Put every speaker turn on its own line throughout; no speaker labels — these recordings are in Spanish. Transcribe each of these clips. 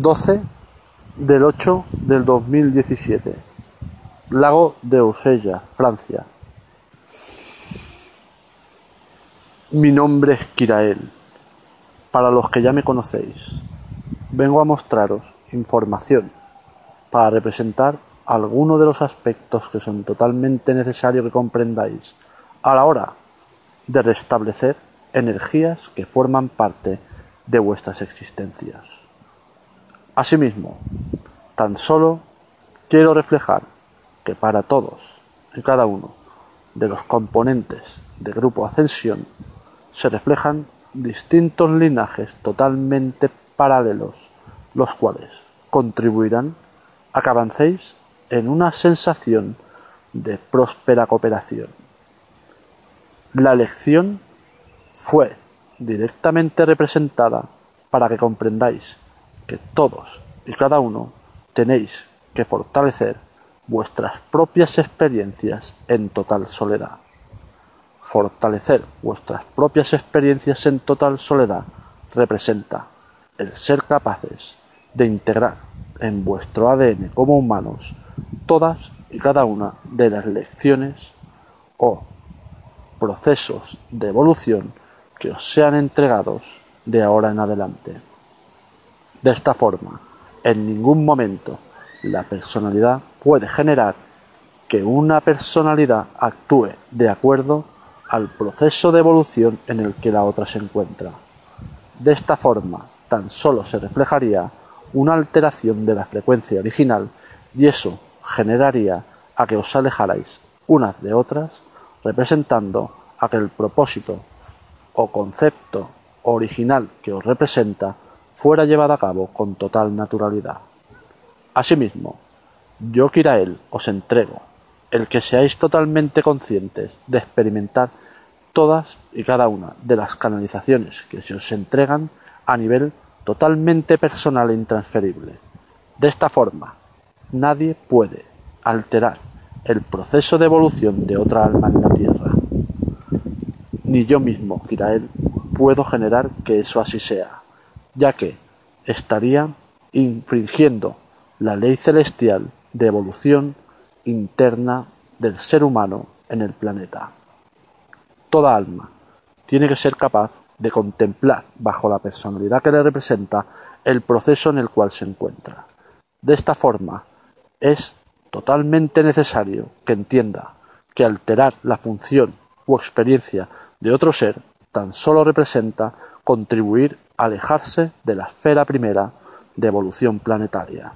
12 del 8 del 2017. Lago de Ausella, Francia. Mi nombre es Kirael. Para los que ya me conocéis, vengo a mostraros información para representar algunos de los aspectos que son totalmente necesarios que comprendáis a la hora de restablecer energías que forman parte de vuestras existencias. Asimismo, tan solo quiero reflejar que para todos y cada uno de los componentes de Grupo Ascensión se reflejan distintos linajes totalmente paralelos, los cuales contribuirán a que avancéis en una sensación de próspera cooperación. La elección fue directamente representada para que comprendáis que todos y cada uno tenéis que fortalecer vuestras propias experiencias en total soledad. Fortalecer vuestras propias experiencias en total soledad representa el ser capaces de integrar en vuestro ADN como humanos todas y cada una de las lecciones o procesos de evolución que os sean entregados de ahora en adelante. De esta forma, en ningún momento la personalidad puede generar que una personalidad actúe de acuerdo al proceso de evolución en el que la otra se encuentra. De esta forma, tan solo se reflejaría una alteración de la frecuencia original y eso generaría a que os alejarais unas de otras, representando a que el propósito o concepto original que os representa fuera llevado a cabo con total naturalidad. Asimismo, yo Kirael os entrego el que seáis totalmente conscientes de experimentar todas y cada una de las canalizaciones que se os entregan a nivel totalmente personal e intransferible. De esta forma, nadie puede alterar el proceso de evolución de otra alma en la Tierra. Ni yo mismo, Kirael, puedo generar que eso así sea, ya que estaría infringiendo la ley celestial de evolución interna del ser humano en el planeta. Toda alma tiene que ser capaz de contemplar bajo la personalidad que le representa el proceso en el cual se encuentra. De esta forma, es totalmente necesario que entienda que alterar la función o experiencia de otro ser tan solo representa contribuir alejarse de la esfera primera de evolución planetaria.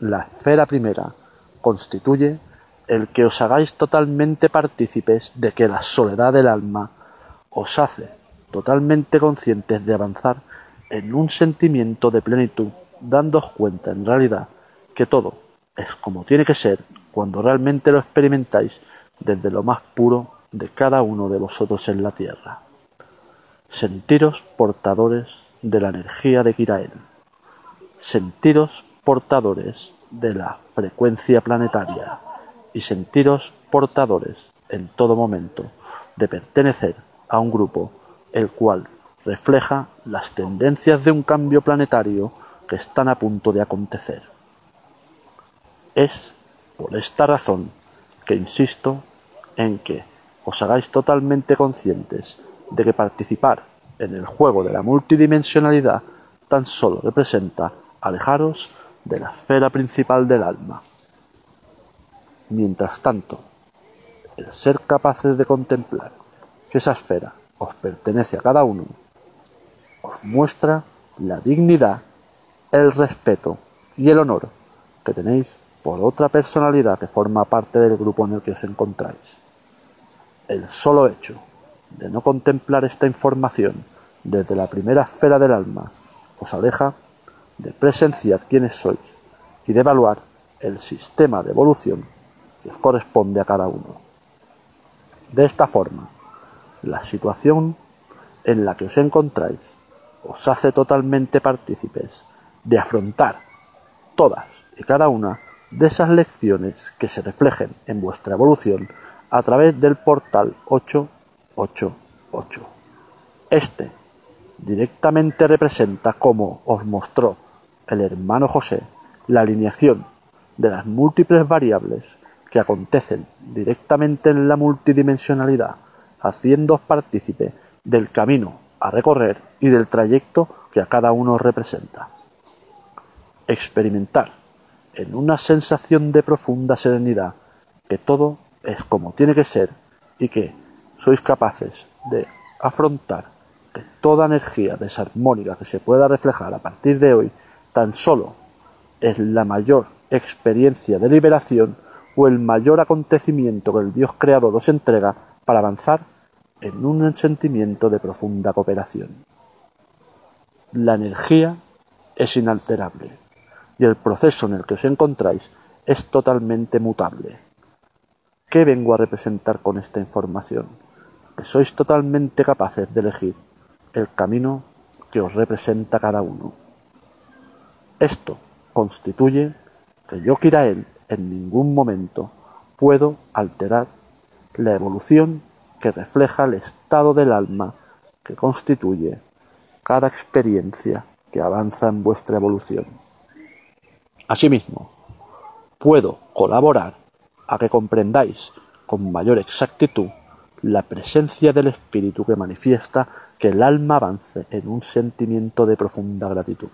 La esfera primera constituye el que os hagáis totalmente partícipes de que la soledad del alma os hace totalmente conscientes de avanzar en un sentimiento de plenitud, dándoos cuenta en realidad que todo es como tiene que ser cuando realmente lo experimentáis desde lo más puro de cada uno de vosotros en la tierra. Sentiros portadores de la energía de Kirael. Sentiros portadores de la frecuencia planetaria y sentiros portadores en todo momento de pertenecer a un grupo el cual refleja las tendencias de un cambio planetario que están a punto de acontecer. Es por esta razón que insisto en que os hagáis totalmente conscientes de que participar en el juego de la multidimensionalidad tan solo representa alejaros de la esfera principal del alma. Mientras tanto, el ser capaces de contemplar que esa esfera os pertenece a cada uno, os muestra la dignidad, el respeto y el honor que tenéis por otra personalidad que forma parte del grupo en el que os encontráis. El solo hecho de no contemplar esta información desde la primera esfera del alma os aleja de presenciar quiénes sois y de evaluar el sistema de evolución que os corresponde a cada uno. De esta forma, la situación en la que os encontráis os hace totalmente partícipes de afrontar todas y cada una de esas lecciones que se reflejen en vuestra evolución a través del portal 888. Este directamente representa, como os mostró el hermano José, la alineación de las múltiples variables que acontecen directamente en la multidimensionalidad, haciéndoos partícipe del camino a recorrer y del trayecto que a cada uno representa. Experimentar en una sensación de profunda serenidad que todo es como tiene que ser y que sois capaces de afrontar que toda energía desarmónica que se pueda reflejar a partir de hoy tan solo es la mayor experiencia de liberación o el mayor acontecimiento que el Dios creador os entrega para avanzar en un sentimiento de profunda cooperación. La energía es inalterable y el proceso en el que os encontráis es totalmente mutable. ¿Qué vengo a representar con esta información? Que sois totalmente capaces de elegir el camino que os representa cada uno. Esto constituye que yo, Kirael, en ningún momento puedo alterar la evolución que refleja el estado del alma que constituye cada experiencia que avanza en vuestra evolución. Asimismo, puedo colaborar a que comprendáis con mayor exactitud la presencia del espíritu que manifiesta que el alma avance en un sentimiento de profunda gratitud.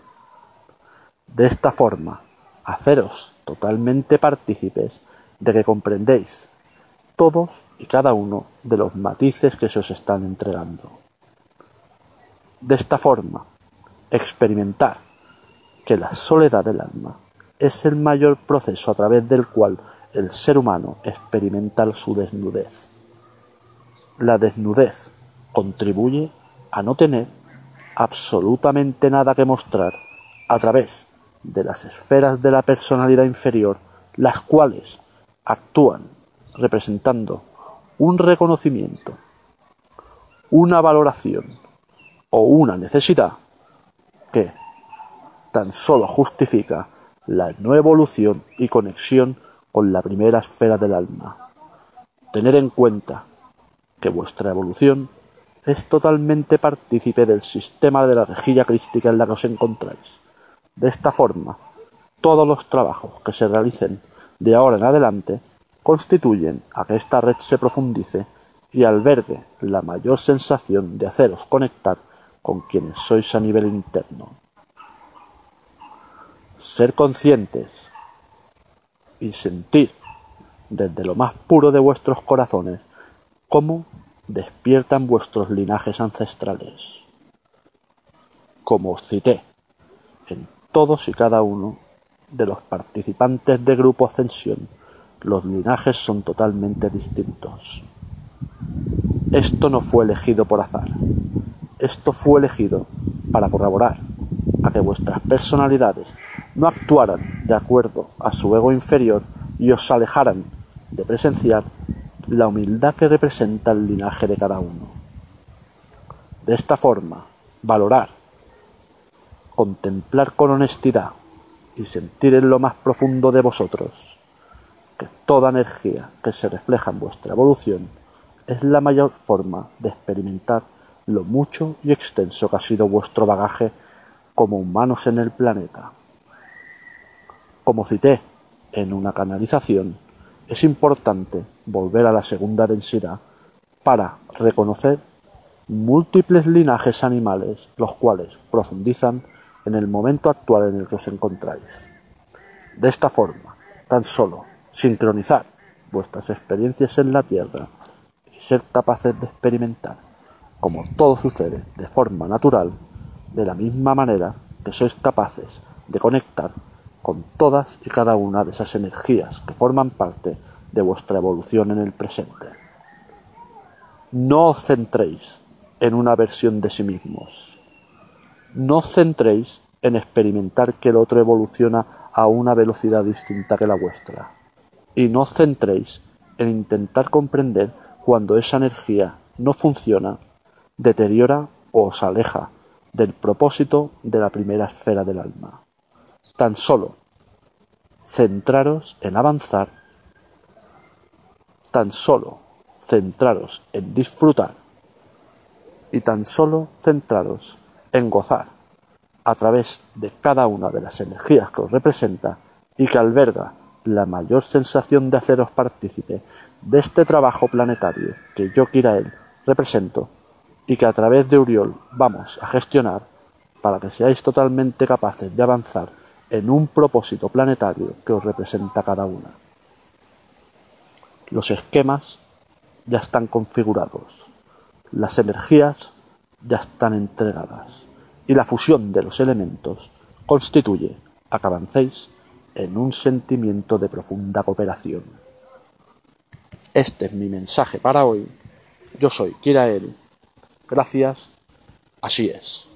De esta forma, haceros totalmente partícipes de que comprendéis todos y cada uno de los matices que se os están entregando. De esta forma, experimentar que la soledad del alma es el mayor proceso a través del cual el ser humano experimenta su desnudez. La desnudez contribuye a no tener absolutamente nada que mostrar a través de las esferas de la personalidad inferior, las cuales actúan representando un reconocimiento, una valoración o una necesidad que tan solo justifica la no evolución y conexión con la primera esfera del alma. Tener en cuenta que vuestra evolución es totalmente partícipe del sistema de la rejilla crística en la que os encontráis. De esta forma, todos los trabajos que se realicen de ahora en adelante constituyen a que esta red se profundice y albergue la mayor sensación de haceros conectar con quienes sois a nivel interno. Ser conscientes y sentir desde lo más puro de vuestros corazones cómo despiertan vuestros linajes ancestrales. Como os cité en todos y cada uno de los participantes de Grupo Ascensión, los linajes son totalmente distintos. Esto no fue elegido por azar. Esto fue elegido para corroborar a que vuestras personalidades no actuaran de acuerdo a su ego inferior y os alejaran de presenciar la humildad que representa el linaje de cada uno. De esta forma, valorar, contemplar con honestidad y sentir en lo más profundo de vosotros que toda energía que se refleja en vuestra evolución es la mayor forma de experimentar lo mucho y extenso que ha sido vuestro bagaje como humanos en el planeta. Como cité en una canalización, es importante volver a la segunda densidad para reconocer múltiples linajes animales, los cuales profundizan en el momento actual en el que os encontráis. De esta forma, tan solo sincronizar vuestras experiencias en la Tierra y ser capaces de experimentar como todo sucede de forma natural, de la misma manera que sois capaces de conectar con todas y cada una de esas energías que forman parte de vuestra evolución en el presente. No os centréis en una versión de sí mismos. No os centréis en experimentar que el otro evoluciona a una velocidad distinta que la vuestra. Y no os centréis en intentar comprender cuando esa energía no funciona, deteriora o os aleja del propósito de la primera esfera del alma. Tan solo centraros en avanzar, tan solo centraros en disfrutar y tan solo centraros en gozar a través de cada una de las energías que os representa y que alberga la mayor sensación de haceros partícipe de este trabajo planetario que yo, Kirael, represento y que a través de Uriol vamos a gestionar para que seáis totalmente capaces de avanzar en un propósito planetario que os representa cada una. Los esquemas ya están configurados, las energías ya están entregadas y la fusión de los elementos constituye a que avancéis en un sentimiento de profunda cooperación. Este es mi mensaje para hoy. Yo soy Kirael. Gracias. Así es.